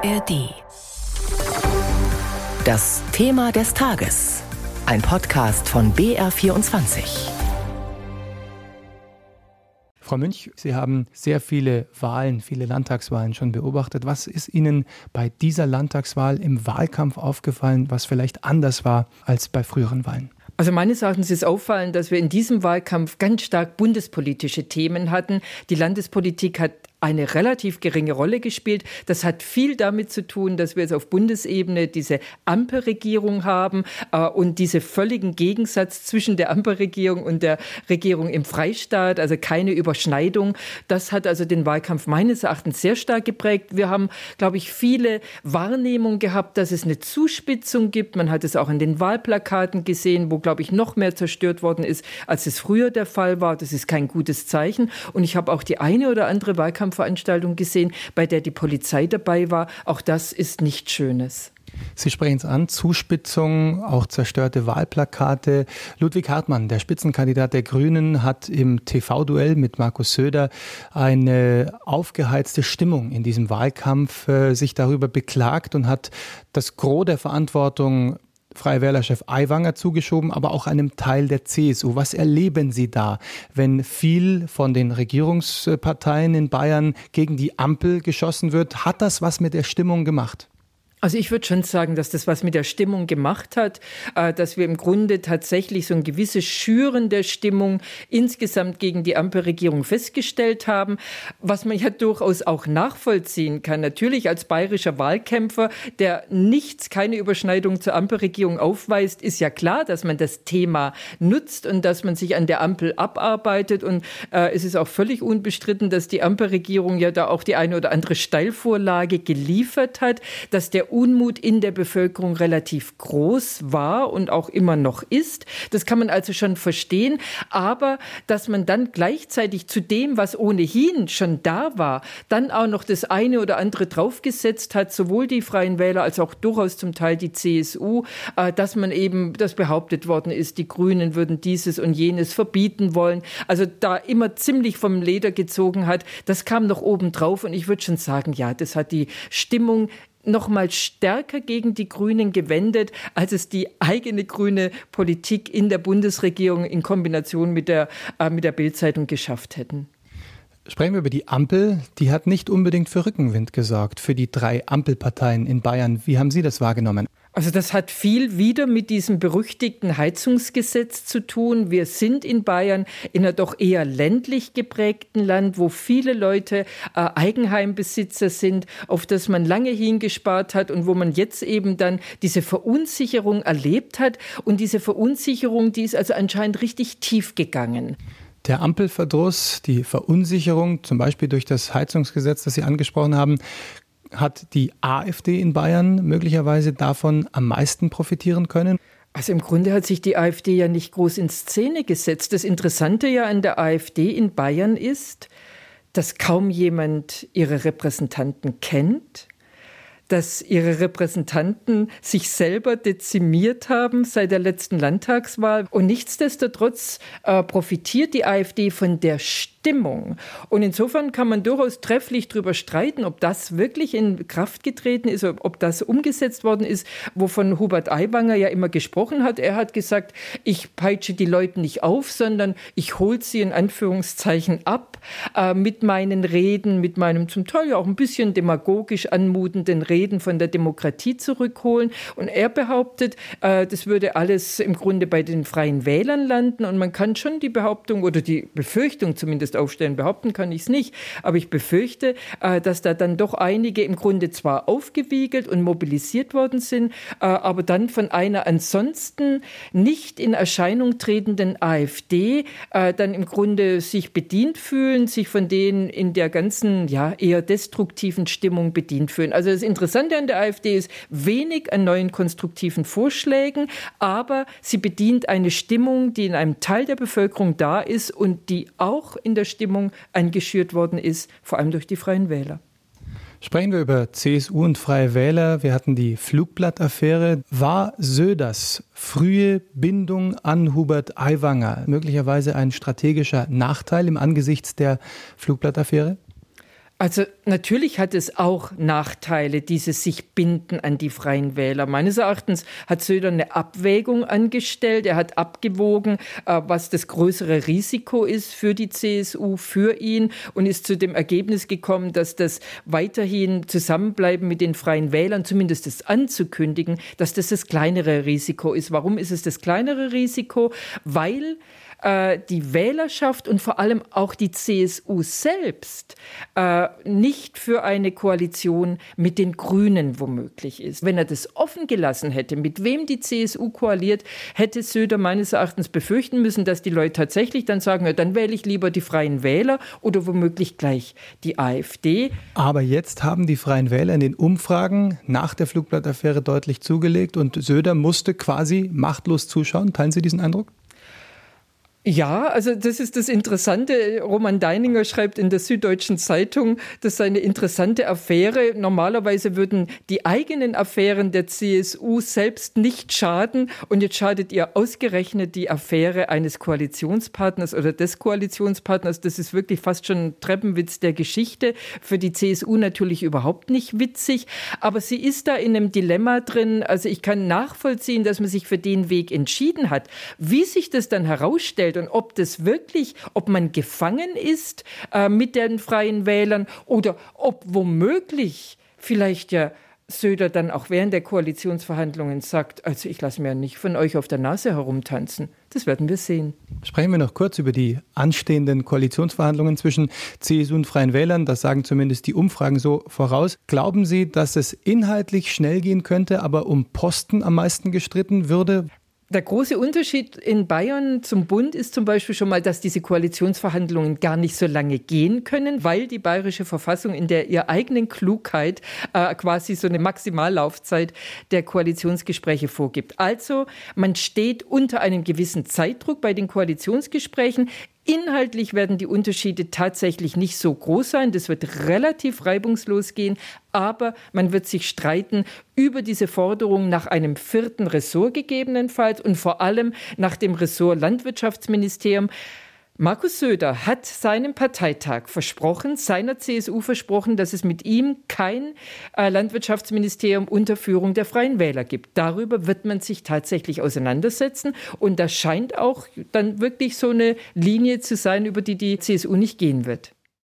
ARD. Das Thema des Tages. Ein Podcast von BR24. Frau Münch, Sie haben sehr viele Wahlen, viele Landtagswahlen schon beobachtet. Was ist Ihnen bei dieser Landtagswahl im Wahlkampf aufgefallen, was vielleicht anders war als bei früheren Wahlen? Also meines Erachtens ist auffallend, dass wir in diesem Wahlkampf ganz stark bundespolitische Themen hatten. Die Landespolitik hat eine relativ geringe Rolle gespielt. Das hat viel damit zu tun, dass wir jetzt auf Bundesebene diese Ampelregierung haben äh, und diese völligen Gegensatz zwischen der Ampelregierung und der Regierung im Freistaat, also keine Überschneidung. Das hat also den Wahlkampf meines Erachtens sehr stark geprägt. Wir haben, glaube ich, viele Wahrnehmungen gehabt, dass es eine Zuspitzung gibt. Man hat es auch in den Wahlplakaten gesehen, wo, glaube ich, noch mehr zerstört worden ist, als es früher der Fall war. Das ist kein gutes Zeichen. Und ich habe auch die eine oder andere Wahlkampf Wahlkampfveranstaltung gesehen, bei der die Polizei dabei war. Auch das ist nichts Schönes. Sie sprechen es an, Zuspitzung, auch zerstörte Wahlplakate. Ludwig Hartmann, der Spitzenkandidat der Grünen, hat im TV-Duell mit Markus Söder eine aufgeheizte Stimmung in diesem Wahlkampf äh, sich darüber beklagt und hat das Gros der Verantwortung Freie Wählerchef Aiwanger zugeschoben, aber auch einem Teil der CSU. Was erleben Sie da, wenn viel von den Regierungsparteien in Bayern gegen die Ampel geschossen wird? Hat das was mit der Stimmung gemacht? Also ich würde schon sagen, dass das was mit der Stimmung gemacht hat, äh, dass wir im Grunde tatsächlich so ein gewisses Schüren der Stimmung insgesamt gegen die Ampelregierung festgestellt haben, was man ja durchaus auch nachvollziehen kann. Natürlich als bayerischer Wahlkämpfer, der nichts, keine Überschneidung zur Ampelregierung aufweist, ist ja klar, dass man das Thema nutzt und dass man sich an der Ampel abarbeitet. Und äh, es ist auch völlig unbestritten, dass die Ampelregierung ja da auch die eine oder andere Steilvorlage geliefert hat, dass der Unmut in der Bevölkerung relativ groß war und auch immer noch ist. Das kann man also schon verstehen. Aber dass man dann gleichzeitig zu dem, was ohnehin schon da war, dann auch noch das eine oder andere draufgesetzt hat, sowohl die Freien Wähler als auch durchaus zum Teil die CSU, äh, dass man eben, das behauptet worden ist, die Grünen würden dieses und jenes verbieten wollen. Also da immer ziemlich vom Leder gezogen hat, das kam noch oben drauf und ich würde schon sagen, ja, das hat die Stimmung noch mal stärker gegen die Grünen gewendet, als es die eigene grüne Politik in der Bundesregierung in Kombination mit der, äh, mit der Bildzeitung geschafft hätten. Sprechen wir über die Ampel. Die hat nicht unbedingt für Rückenwind gesorgt, für die drei Ampelparteien in Bayern. Wie haben Sie das wahrgenommen? Also das hat viel wieder mit diesem berüchtigten Heizungsgesetz zu tun. Wir sind in Bayern in einer doch eher ländlich geprägten Land, wo viele Leute äh, Eigenheimbesitzer sind, auf das man lange hingespart hat und wo man jetzt eben dann diese Verunsicherung erlebt hat. Und diese Verunsicherung, die ist also anscheinend richtig tief gegangen. Der Ampelverdruss, die Verunsicherung, zum Beispiel durch das Heizungsgesetz, das Sie angesprochen haben, hat die AfD in Bayern möglicherweise davon am meisten profitieren können? Also im Grunde hat sich die AfD ja nicht groß in Szene gesetzt. Das Interessante ja an der AfD in Bayern ist, dass kaum jemand ihre Repräsentanten kennt dass ihre Repräsentanten sich selber dezimiert haben seit der letzten Landtagswahl. Und nichtsdestotrotz äh, profitiert die AfD von der Stimmung. Und insofern kann man durchaus trefflich darüber streiten, ob das wirklich in Kraft getreten ist, ob das umgesetzt worden ist, wovon Hubert Aiwanger ja immer gesprochen hat. Er hat gesagt, ich peitsche die Leute nicht auf, sondern ich hole sie in Anführungszeichen ab äh, mit meinen Reden, mit meinem zum Teil ja auch ein bisschen demagogisch anmutenden Reden von der Demokratie zurückholen. Und er behauptet, äh, das würde alles im Grunde bei den freien Wählern landen. Und man kann schon die Behauptung oder die Befürchtung zumindest aufstellen, behaupten kann ich es nicht, aber ich befürchte, äh, dass da dann doch einige im Grunde zwar aufgewiegelt und mobilisiert worden sind, äh, aber dann von einer ansonsten nicht in Erscheinung tretenden AfD äh, dann im Grunde sich bedient fühlen, sich von denen in der ganzen ja eher destruktiven Stimmung bedient fühlen. Also das Interessante Interessante an der AfD ist wenig an neuen konstruktiven Vorschlägen, aber sie bedient eine Stimmung, die in einem Teil der Bevölkerung da ist und die auch in Stimmung eingeschürt worden ist, vor allem durch die Freien Wähler. Sprechen wir über CSU und Freie Wähler. Wir hatten die Flugblattaffäre. War Söders frühe Bindung an Hubert Aiwanger möglicherweise ein strategischer Nachteil im Angesichts der Flugblattaffäre? Also natürlich hat es auch Nachteile, dieses sich binden an die freien Wähler. Meines Erachtens hat Söder eine Abwägung angestellt. Er hat abgewogen, äh, was das größere Risiko ist für die CSU, für ihn und ist zu dem Ergebnis gekommen, dass das weiterhin Zusammenbleiben mit den freien Wählern, zumindest das anzukündigen, dass das das kleinere Risiko ist. Warum ist es das kleinere Risiko? Weil äh, die Wählerschaft und vor allem auch die CSU selbst äh, nicht für eine Koalition mit den Grünen womöglich ist. Wenn er das offen gelassen hätte, mit wem die CSU koaliert, hätte Söder meines Erachtens befürchten müssen, dass die Leute tatsächlich dann sagen, ja, dann wähle ich lieber die Freien Wähler oder womöglich gleich die AfD. Aber jetzt haben die Freien Wähler in den Umfragen nach der Flugblattaffäre deutlich zugelegt und Söder musste quasi machtlos zuschauen. Teilen Sie diesen Eindruck? Ja, also das ist das Interessante. Roman Deininger schreibt in der Süddeutschen Zeitung, das sei eine interessante Affäre. Normalerweise würden die eigenen Affären der CSU selbst nicht schaden. Und jetzt schadet ihr ausgerechnet die Affäre eines Koalitionspartners oder des Koalitionspartners. Das ist wirklich fast schon ein Treppenwitz der Geschichte. Für die CSU natürlich überhaupt nicht witzig. Aber sie ist da in einem Dilemma drin. Also ich kann nachvollziehen, dass man sich für den Weg entschieden hat. Wie sich das dann herausstellt, und ob das wirklich, ob man gefangen ist äh, mit den freien Wählern oder ob womöglich vielleicht ja Söder dann auch während der Koalitionsverhandlungen sagt, also ich lasse mir nicht von euch auf der Nase herumtanzen. Das werden wir sehen. Sprechen wir noch kurz über die anstehenden Koalitionsverhandlungen zwischen CSU und Freien Wählern. Das sagen zumindest die Umfragen so voraus. Glauben Sie, dass es inhaltlich schnell gehen könnte, aber um Posten am meisten gestritten würde? Der große Unterschied in Bayern zum Bund ist zum Beispiel schon mal, dass diese Koalitionsverhandlungen gar nicht so lange gehen können, weil die bayerische Verfassung in der ihr eigenen Klugheit äh, quasi so eine Maximallaufzeit der Koalitionsgespräche vorgibt. Also man steht unter einem gewissen Zeitdruck bei den Koalitionsgesprächen. Inhaltlich werden die Unterschiede tatsächlich nicht so groß sein. Das wird relativ reibungslos gehen. Aber man wird sich streiten über diese Forderung nach einem vierten Ressort gegebenenfalls und vor allem nach dem Ressort Landwirtschaftsministerium. Markus Söder hat seinem Parteitag versprochen, seiner CSU versprochen, dass es mit ihm kein äh, Landwirtschaftsministerium unter Führung der Freien Wähler gibt. Darüber wird man sich tatsächlich auseinandersetzen. Und das scheint auch dann wirklich so eine Linie zu sein, über die die CSU nicht gehen wird.